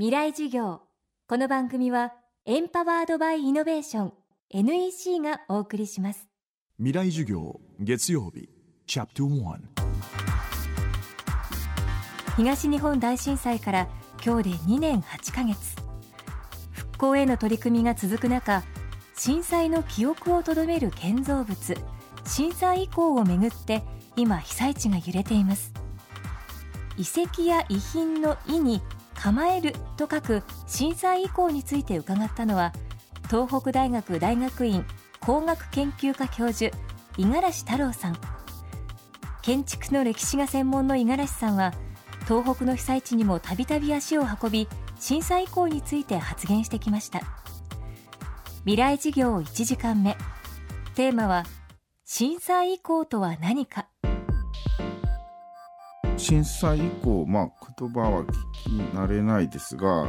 未来授業。この番組はエンパワードバイイノベーション NEC がお送りします。未来授業月曜日チャプト1東日本大震災から今日で2年8ヶ月。復興への取り組みが続く中震災の記憶をとどめる建造物震災遺構をめぐって今被災地が揺れています。遺跡や遺品の意に構えると書く震災遺構について伺ったのは東北大学大学院工学研究科教授五十嵐太郎さん。建築の歴史が専門の五十嵐さんは東北の被災地にもたびたび足を運び震災遺構について発言してきました。未来事業1時間目。テーマは震災遺構とは何か。震災以降、まあ、言葉は聞き慣れないですが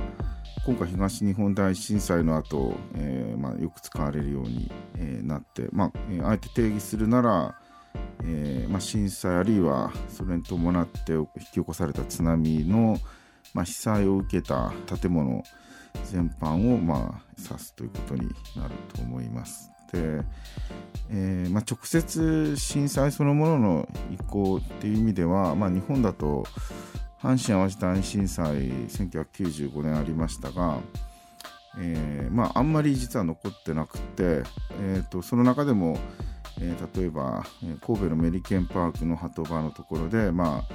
今回東日本大震災の後、えーまあ、よく使われるように、えー、なって、まあえー、あえて定義するなら、えーまあ、震災あるいはそれに伴って引き起こされた津波の、まあ、被災を受けた建物全般を、まあ、指すということになると思います。えーまあ、直接震災そのものの移行っていう意味では、まあ、日本だと阪神・淡路大震災1995年ありましたが、えーまあ、あんまり実は残ってなくて、えーと、その中でも、えー、例えば神戸のメリケンパークの鳩場のところで、まあ、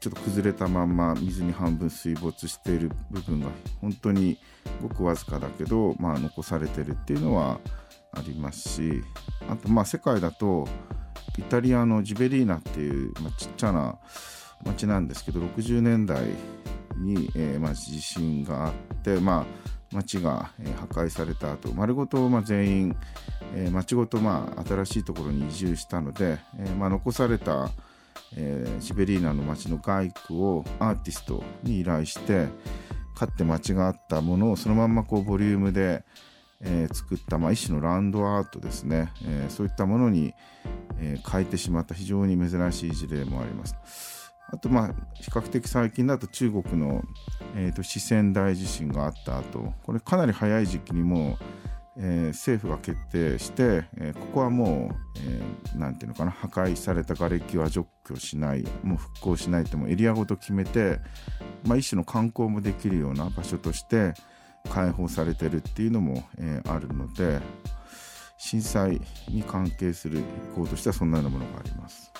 ちょっと崩れたまんま水に半分水没している部分が本当にごくわずかだけど、まあ、残されてるっていうのはありますしあとまあ世界だとイタリアのジベリーナっていう、まあ、ちっちゃな町なんですけど60年代に、えーまあ、地震があって、まあ、町が、破壊された後丸ごと、まあ、全員、えー、町ごと、まあ、新しいところに移住したので、えーまあ、残された、えー、シベリーナの町の街区をアーティストに依頼してかって町があったものをそのまんまこうボリュームで、えー、作った、まあ、一種のランドアートですね、えー、そういったものに、えー、変えてしまった非常に珍しい事例もあります。あと、まあ、比較的最近だと中国の、えーと、四川大地震があった後これかなり早い時期にもえー、政府が決定して、えー、ここはもう、えー、なんていうのかな破壊された瓦礫は除去しないもう復興しないともエリアごと決めて、まあ、一種の観光もできるような場所として、開放されてるっていうのも、えー、あるので震災に関係する意向としてはそんなようなものがあります。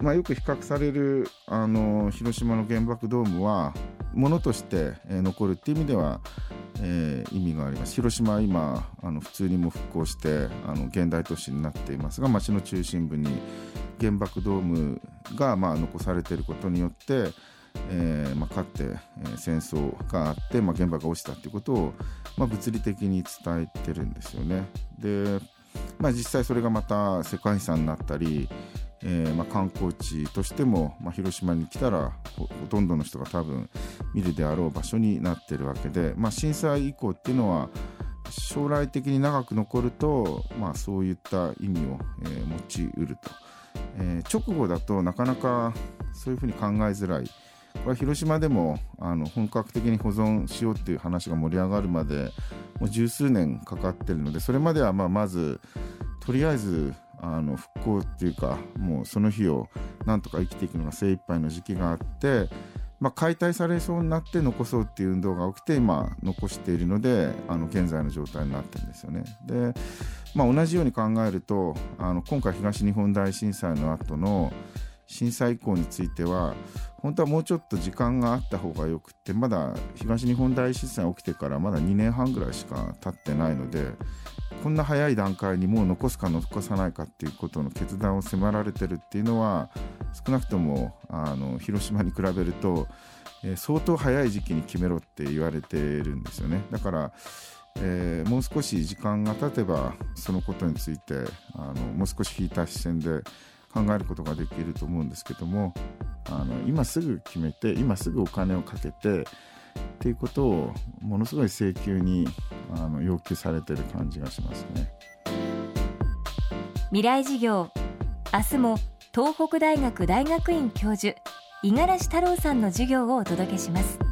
まあ、よく比較されるあの広島の原爆ドームはものとして、えー、残るっていう意味では、えー、意味があります広島は今あの普通にも復興してあの現代都市になっていますが街の中心部に原爆ドームが、まあ、残されていることによってえーまあ、かって、えー、戦争があって、まあ、原爆が落ちたということを、まあ、物理的に伝えてるんですよね。で、まあ、実際それがまた世界遺産になったり、えーまあ、観光地としても、まあ、広島に来たらほとんどの人が多分見るであろう場所になってるわけで、まあ、震災以降っていうのは将来的に長く残ると、まあ、そういった意味を、えー、持ちうると、えー、直後だとなかなかそういうふうに考えづらい。これは広島でもあの本格的に保存しようっていう話が盛り上がるまでもう十数年かかっているのでそれまではまあまずとりあえずあの復興っていうかもうその日をなんとか生きていくのが精一杯の時期があって、まあ、解体されそうになって残そうっていう運動が起きて今残しているのであの現在の状態になっているんですよね。で、まあ、同じように考えるとあの今回東日本大震災の後の震災以降については本当はもうちょっと時間があった方がよくってまだ東日本大震災起きてからまだ2年半ぐらいしか経ってないのでこんな早い段階にもう残すか残さないかっていうことの決断を迫られてるっていうのは少なくともあの広島に比べると、えー、相当早い時期に決めろって言われてるんですよね。だから、えー、もう少し時間が経てばそのことについてあのもう少し引いた視線で考えることができると思うんですけどもあの今すぐ決めて今すぐお金をかけてっていうことをものすごい請求にあの要求されてる感じがしますね。未来事業。明日も東北大学大学院教授五十嵐太郎さんの授業をお届けします。